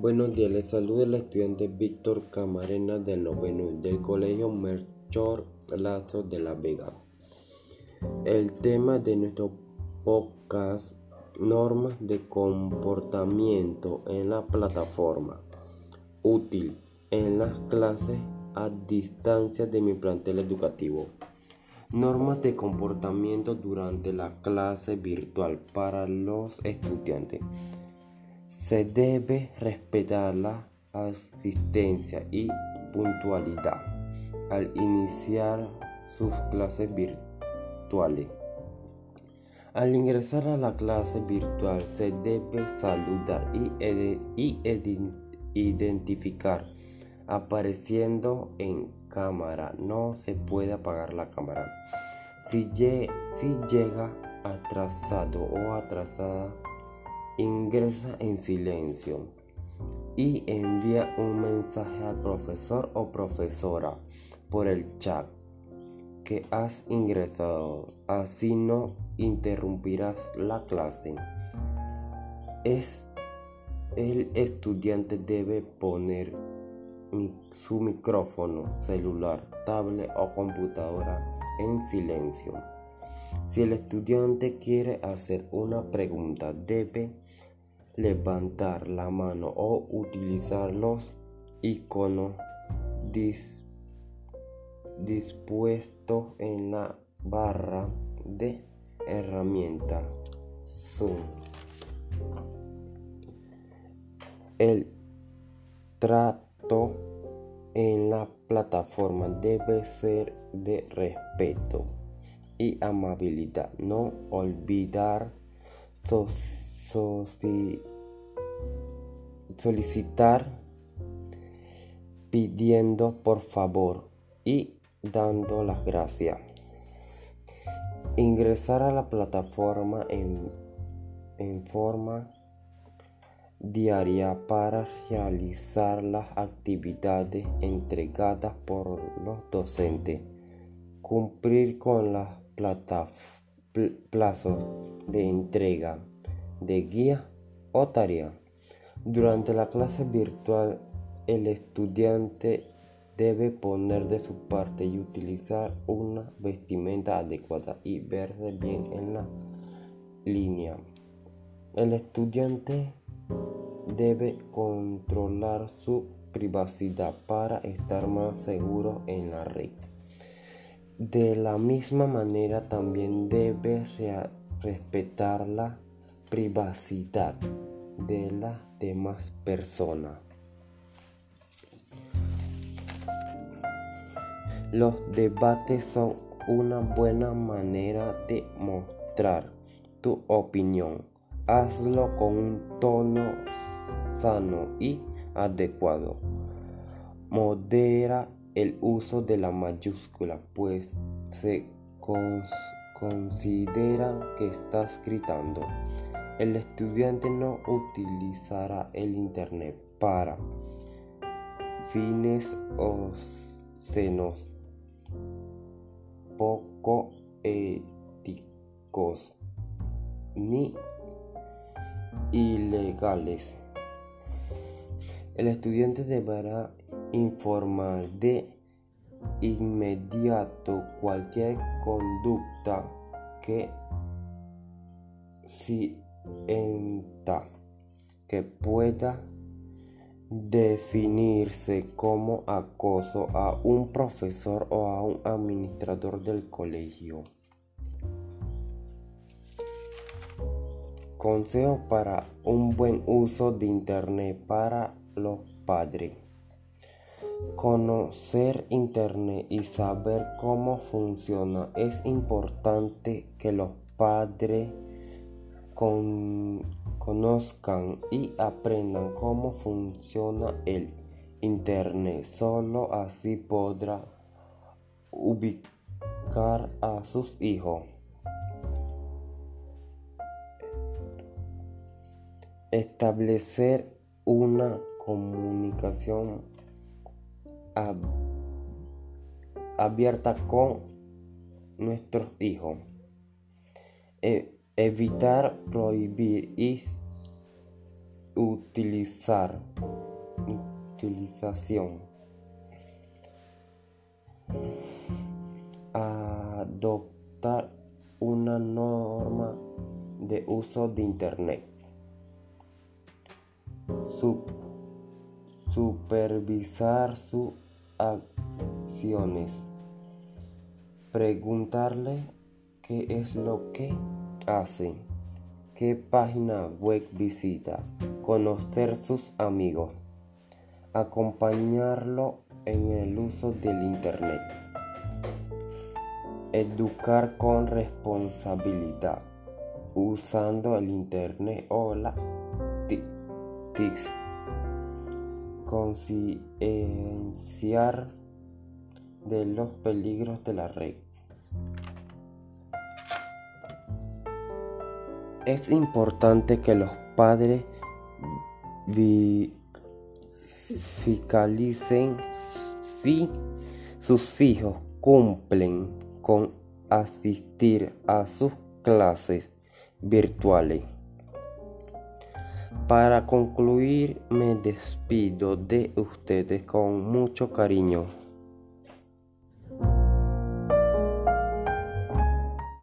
Buenos días, les saluda el estudiante Víctor Camarena del noveno del Colegio Melchor Lazo de la Vega. El tema de nuestro podcast, normas de comportamiento en la plataforma, útil en las clases a distancia de mi plantel educativo. Normas de comportamiento durante la clase virtual para los estudiantes. Se debe respetar la asistencia y puntualidad al iniciar sus clases virtuales. Al ingresar a la clase virtual se debe saludar y, identificar apareciendo en cámara. No se puede apagar la cámara. Si, si llega atrasado o atrasada, ingresa en silencio y envía un mensaje al profesor o profesora por el chat que has ingresado. Así no interrumpirás la clase. Es, el estudiante debe poner su micrófono, celular, tablet o computadora en silencio. Si el estudiante quiere hacer una pregunta, debe levantar la mano o utilizar los iconos dispuestos en la barra de herramientas Zoom. El trato en la plataforma debe ser de respeto y amabilidad. No olvidar solicitar pidiendo por favor y dando las gracias. Ingresar a la plataforma en, en forma diaria para realizar las actividades entregadas por los docentes, cumplir con los plazos de entrega de guía o tarea. Durante la clase virtual, el estudiante debe poner de su parte y utilizar una vestimenta adecuada y verse bien en la línea. El estudiante debe controlar su privacidad para estar más seguro en la red. De la misma manera también debe respetar la privacidad de las demás personas. Los debates son una buena manera de mostrar tu opinión. Hazlo con un tono sano y adecuado. Modera el uso de la mayúscula, pues se considera que estás gritando. El estudiante no utilizará el Internet para fines obscenos poco éticos ni ilegales. El estudiante deberá informar de inmediato cualquier conducta que sienta que pueda definirse como acoso a un profesor o a un administrador del colegio. Consejo para un buen uso de Internet para los padres. Conocer Internet y saber cómo funciona es importante que los padres con conozcan y aprendan cómo funciona el Internet. Solo así podrá ubicar a sus hijos. Establecer una comunicación abierta con nuestros hijos. E evitar prohibir y utilizar utilización. Adoptar una norma de uso de internet. Supervisar sus acciones. Preguntarle qué es lo que hace qué página web visita conocer sus amigos. Acompañarlo en el uso del Internet, educar con responsabilidad, usando el Internet o la TICs, concienciar de los peligros de la red. Es importante que los padres fiscalicen si sus hijos cumplen con asistir a sus clases virtuales. Para concluir, me despido de ustedes con mucho cariño.